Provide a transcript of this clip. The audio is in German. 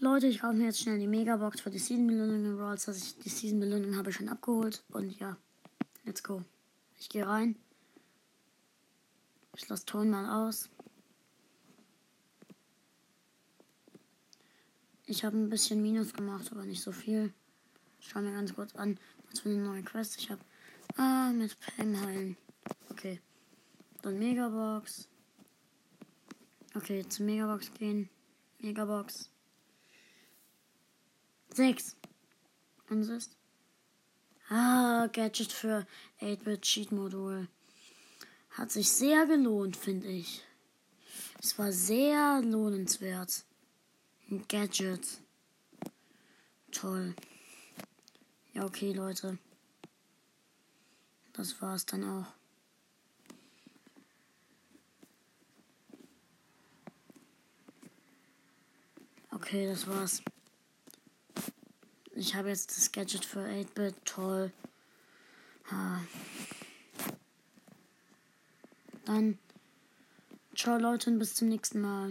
Leute, ich kaufe mir jetzt schnell die Megabox für die Season Belohnung in Brawl Stars. Die Season Belohnung habe ich schon abgeholt. Und ja, let's go. Ich gehe rein. Ich lasse Ton mal aus. Ich habe ein bisschen Minus gemacht, aber nicht so viel. Ich schaue mir ganz kurz an, was für eine neue Quest ich habe. Ah, mit Pam heilen. Okay. Dann Megabox. Okay, zur Megabox gehen. Megabox. 6. Und es ist. Ah, Gadget für 8-Bit Cheat Modul. Hat sich sehr gelohnt, finde ich. Es war sehr lohnenswert. Ein Gadget. Toll. Ja, okay, Leute. Das war's dann auch. Okay, das war's. Ich habe jetzt das Gadget für 8-Bit. Toll. Ha. Dann ciao Leute und bis zum nächsten Mal.